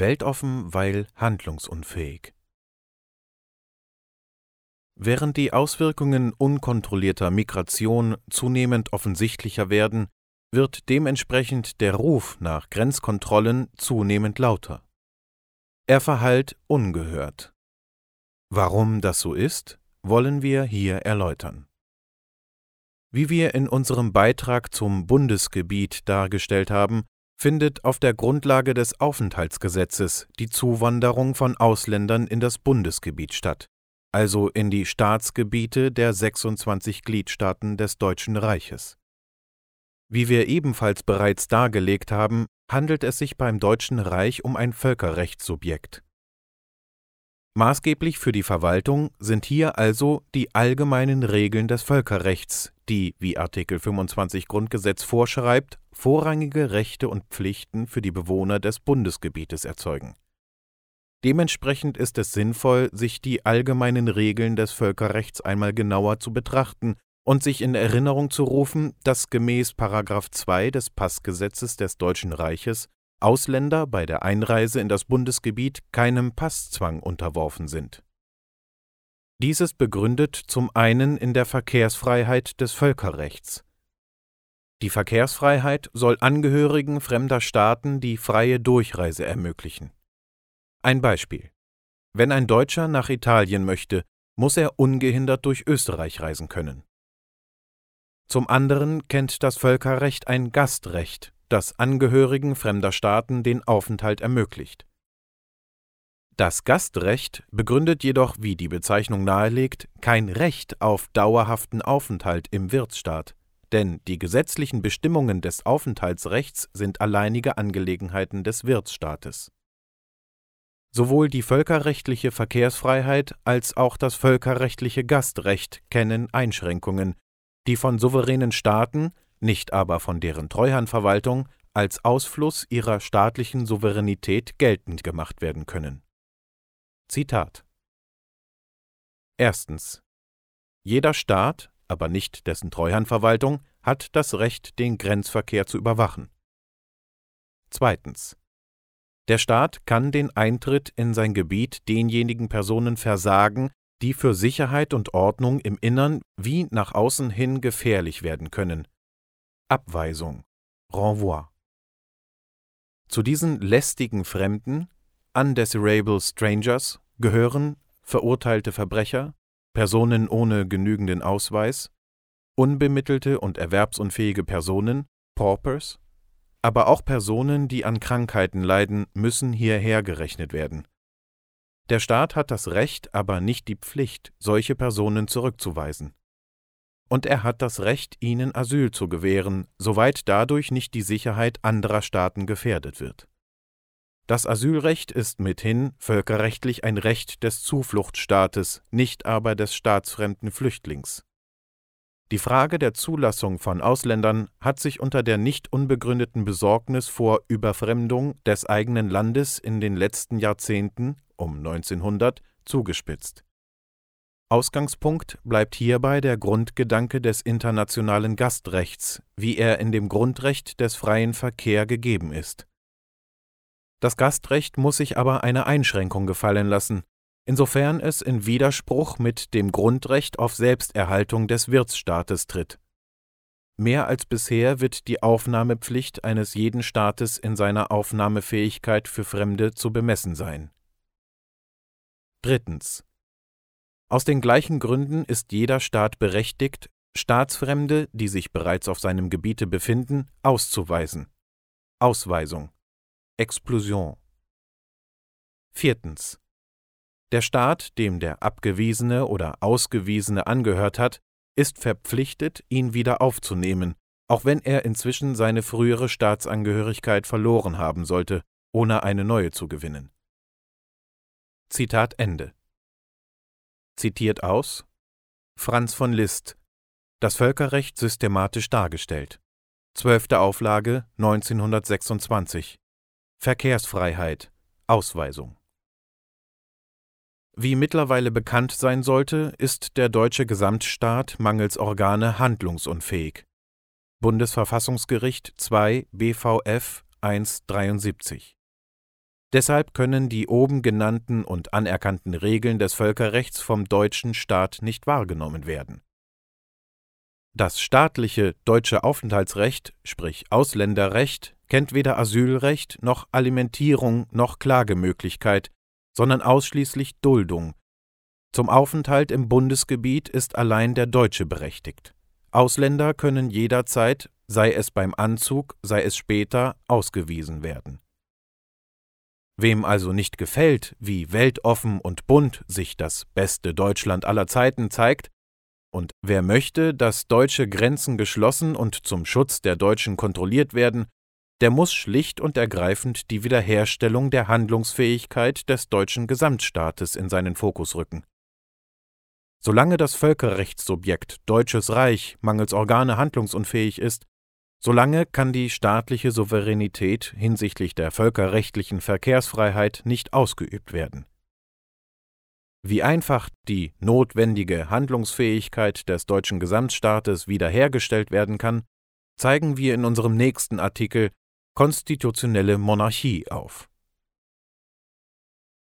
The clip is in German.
Weltoffen, weil handlungsunfähig. Während die Auswirkungen unkontrollierter Migration zunehmend offensichtlicher werden, wird dementsprechend der Ruf nach Grenzkontrollen zunehmend lauter. Er verhallt ungehört. Warum das so ist, wollen wir hier erläutern. Wie wir in unserem Beitrag zum Bundesgebiet dargestellt haben, findet auf der Grundlage des Aufenthaltsgesetzes die Zuwanderung von Ausländern in das Bundesgebiet statt, also in die Staatsgebiete der 26 Gliedstaaten des Deutschen Reiches. Wie wir ebenfalls bereits dargelegt haben, handelt es sich beim Deutschen Reich um ein Völkerrechtssubjekt. Maßgeblich für die Verwaltung sind hier also die allgemeinen Regeln des Völkerrechts, die, wie Artikel 25 Grundgesetz vorschreibt, vorrangige Rechte und Pflichten für die Bewohner des Bundesgebietes erzeugen. Dementsprechend ist es sinnvoll, sich die allgemeinen Regeln des Völkerrechts einmal genauer zu betrachten und sich in Erinnerung zu rufen, dass gemäß 2 des Passgesetzes des Deutschen Reiches Ausländer bei der Einreise in das Bundesgebiet keinem Passzwang unterworfen sind. Dies ist begründet zum einen in der Verkehrsfreiheit des Völkerrechts. Die Verkehrsfreiheit soll Angehörigen fremder Staaten die freie Durchreise ermöglichen. Ein Beispiel. Wenn ein Deutscher nach Italien möchte, muss er ungehindert durch Österreich reisen können. Zum anderen kennt das Völkerrecht ein Gastrecht das Angehörigen fremder Staaten den Aufenthalt ermöglicht. Das Gastrecht begründet jedoch, wie die Bezeichnung nahelegt, kein Recht auf dauerhaften Aufenthalt im Wirtsstaat, denn die gesetzlichen Bestimmungen des Aufenthaltsrechts sind alleinige Angelegenheiten des Wirtsstaates. Sowohl die völkerrechtliche Verkehrsfreiheit als auch das völkerrechtliche Gastrecht kennen Einschränkungen, die von souveränen Staaten nicht aber von deren Treuhandverwaltung als Ausfluss ihrer staatlichen Souveränität geltend gemacht werden können. Zitat Erstens. Jeder Staat, aber nicht dessen Treuhandverwaltung, hat das Recht, den Grenzverkehr zu überwachen. Zweitens. Der Staat kann den Eintritt in sein Gebiet denjenigen Personen versagen, die für Sicherheit und Ordnung im Innern wie nach außen hin gefährlich werden können, Abweisung, Renvoi. Zu diesen lästigen Fremden, undesirable strangers, gehören verurteilte Verbrecher, Personen ohne genügenden Ausweis, unbemittelte und erwerbsunfähige Personen, Paupers, aber auch Personen, die an Krankheiten leiden, müssen hierher gerechnet werden. Der Staat hat das Recht, aber nicht die Pflicht, solche Personen zurückzuweisen und er hat das Recht, ihnen Asyl zu gewähren, soweit dadurch nicht die Sicherheit anderer Staaten gefährdet wird. Das Asylrecht ist mithin völkerrechtlich ein Recht des Zufluchtsstaates, nicht aber des staatsfremden Flüchtlings. Die Frage der Zulassung von Ausländern hat sich unter der nicht unbegründeten Besorgnis vor Überfremdung des eigenen Landes in den letzten Jahrzehnten um 1900 zugespitzt. Ausgangspunkt bleibt hierbei der Grundgedanke des internationalen Gastrechts, wie er in dem Grundrecht des freien Verkehr gegeben ist. Das Gastrecht muss sich aber eine Einschränkung gefallen lassen, insofern es in Widerspruch mit dem Grundrecht auf Selbsterhaltung des Wirtsstaates tritt. Mehr als bisher wird die Aufnahmepflicht eines jeden Staates in seiner Aufnahmefähigkeit für Fremde zu bemessen sein. Drittens aus den gleichen Gründen ist jeder Staat berechtigt, Staatsfremde, die sich bereits auf seinem Gebiete befinden, auszuweisen. Ausweisung. Explosion. Viertens. Der Staat, dem der Abgewiesene oder Ausgewiesene angehört hat, ist verpflichtet, ihn wieder aufzunehmen, auch wenn er inzwischen seine frühere Staatsangehörigkeit verloren haben sollte, ohne eine neue zu gewinnen. Zitat Ende zitiert aus Franz von Liszt Das Völkerrecht systematisch dargestellt. Zwölfte Auflage 1926 Verkehrsfreiheit Ausweisung Wie mittlerweile bekannt sein sollte, ist der deutsche Gesamtstaat mangels Organe handlungsunfähig. Bundesverfassungsgericht 2 BVF 173 Deshalb können die oben genannten und anerkannten Regeln des Völkerrechts vom deutschen Staat nicht wahrgenommen werden. Das staatliche deutsche Aufenthaltsrecht, sprich Ausländerrecht, kennt weder Asylrecht noch Alimentierung noch Klagemöglichkeit, sondern ausschließlich Duldung. Zum Aufenthalt im Bundesgebiet ist allein der Deutsche berechtigt. Ausländer können jederzeit, sei es beim Anzug, sei es später, ausgewiesen werden. Wem also nicht gefällt, wie weltoffen und bunt sich das beste Deutschland aller Zeiten zeigt, und wer möchte, dass deutsche Grenzen geschlossen und zum Schutz der Deutschen kontrolliert werden, der muss schlicht und ergreifend die Wiederherstellung der Handlungsfähigkeit des deutschen Gesamtstaates in seinen Fokus rücken. Solange das Völkerrechtssubjekt Deutsches Reich mangels Organe handlungsunfähig ist, solange kann die staatliche Souveränität hinsichtlich der völkerrechtlichen Verkehrsfreiheit nicht ausgeübt werden. Wie einfach die notwendige Handlungsfähigkeit des deutschen Gesamtstaates wiederhergestellt werden kann, zeigen wir in unserem nächsten Artikel Konstitutionelle Monarchie auf